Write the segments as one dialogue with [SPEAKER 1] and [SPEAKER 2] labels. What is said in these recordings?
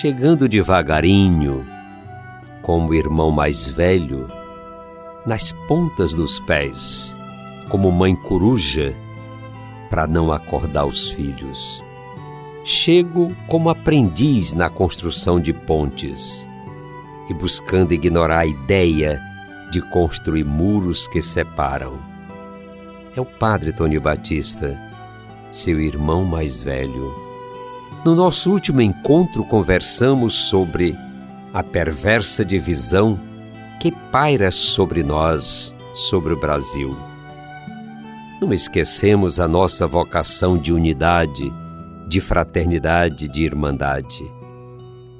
[SPEAKER 1] chegando devagarinho, como o irmão mais velho, nas pontas dos pés, como mãe coruja, para não acordar os filhos. Chego como aprendiz na construção de pontes e buscando ignorar a ideia de construir muros que separam. É o padre Tony Batista, seu irmão mais velho. No nosso último encontro, conversamos sobre a perversa divisão que paira sobre nós, sobre o Brasil. Não esquecemos a nossa vocação de unidade, de fraternidade, de irmandade.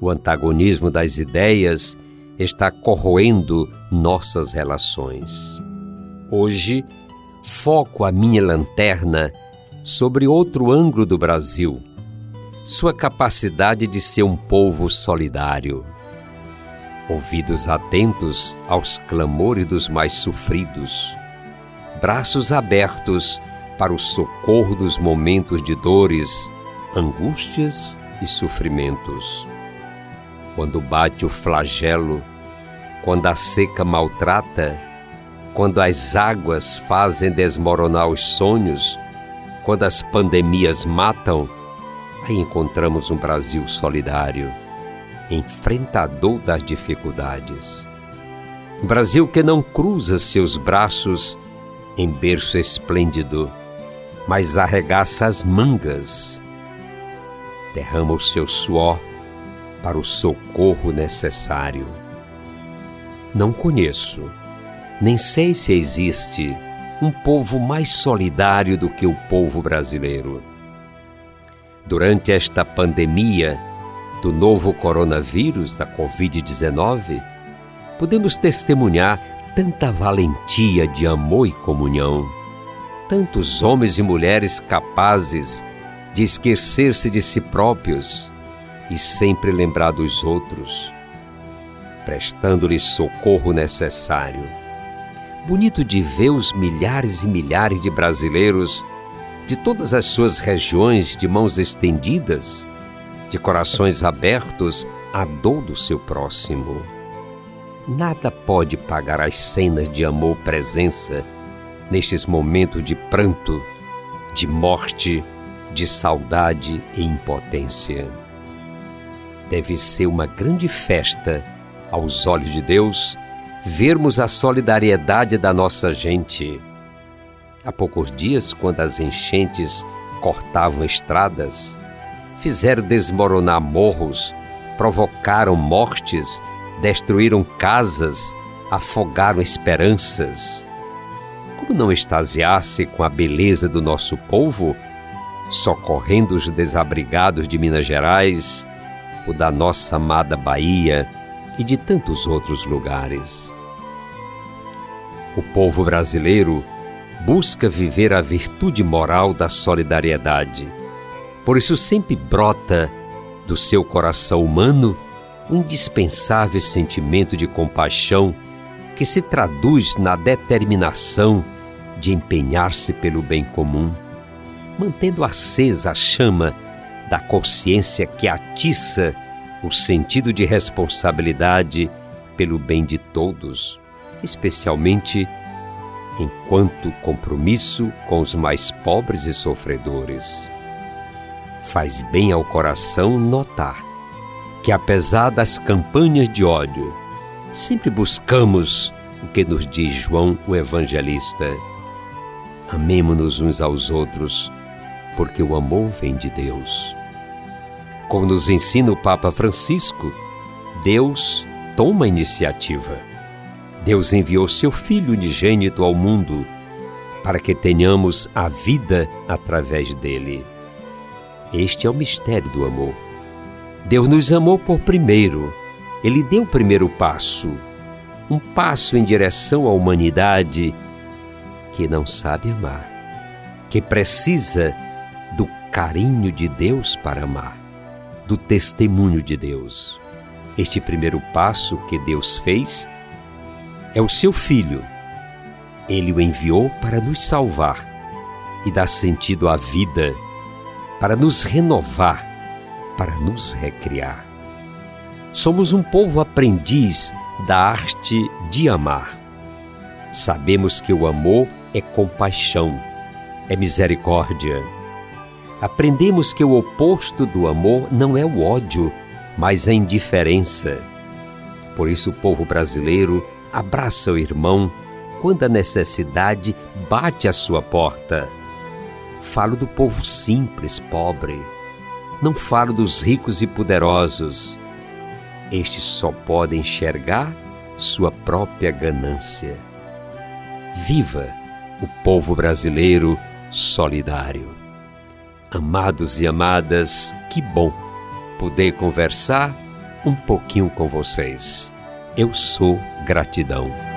[SPEAKER 1] O antagonismo das ideias está corroendo nossas relações. Hoje, foco a minha lanterna sobre outro ângulo do Brasil, sua capacidade de ser um povo solidário. Ouvidos atentos aos clamores dos mais sofridos, braços abertos para o socorro dos momentos de dores, angústias e sofrimentos. Quando bate o flagelo, quando a seca maltrata, quando as águas fazem desmoronar os sonhos, quando as pandemias matam, encontramos um Brasil solidário, enfrentador das dificuldades. Um Brasil que não cruza seus braços em berço esplêndido, mas arregaça as mangas, derrama o seu suor para o socorro necessário. Não conheço, nem sei se existe um povo mais solidário do que o povo brasileiro. Durante esta pandemia do novo coronavírus, da Covid-19, podemos testemunhar tanta valentia de amor e comunhão, tantos homens e mulheres capazes de esquecer-se de si próprios e sempre lembrar dos outros, prestando-lhes socorro necessário. Bonito de ver os milhares e milhares de brasileiros de todas as suas regiões de mãos estendidas, de corações abertos à dor do seu próximo. Nada pode pagar as cenas de amor presença nestes momentos de pranto, de morte, de saudade e impotência. Deve ser uma grande festa aos olhos de Deus vermos a solidariedade da nossa gente. Há poucos dias, quando as enchentes cortavam estradas, fizeram desmoronar morros, provocaram mortes, destruíram casas, afogaram esperanças. Como não extasiar-se com a beleza do nosso povo, socorrendo os desabrigados de Minas Gerais, o da nossa amada Bahia e de tantos outros lugares? O povo brasileiro busca viver a virtude moral da solidariedade. Por isso sempre brota do seu coração humano o indispensável sentimento de compaixão que se traduz na determinação de empenhar-se pelo bem comum, mantendo acesa a chama da consciência que atiça o sentido de responsabilidade pelo bem de todos, especialmente enquanto compromisso com os mais pobres e sofredores. Faz bem ao coração notar que, apesar das campanhas de ódio, sempre buscamos o que nos diz João o Evangelista. Amemo-nos uns aos outros, porque o amor vem de Deus. Como nos ensina o Papa Francisco, Deus toma a iniciativa. Deus enviou seu Filho unigênito ao mundo para que tenhamos a vida através dele. Este é o mistério do amor. Deus nos amou por primeiro. Ele deu o primeiro passo, um passo em direção à humanidade que não sabe amar, que precisa do carinho de Deus para amar, do testemunho de Deus. Este primeiro passo que Deus fez é o seu Filho. Ele o enviou para nos salvar e dar sentido à vida, para nos renovar, para nos recriar. Somos um povo aprendiz da arte de amar. Sabemos que o amor é compaixão, é misericórdia. Aprendemos que o oposto do amor não é o ódio, mas a indiferença. Por isso, o povo brasileiro abraça o irmão quando a necessidade bate à sua porta. Falo do povo simples, pobre. Não falo dos ricos e poderosos. Estes só podem enxergar sua própria ganância. Viva o povo brasileiro solidário. Amados e amadas, que bom poder conversar um pouquinho com vocês. Eu sou gratidão.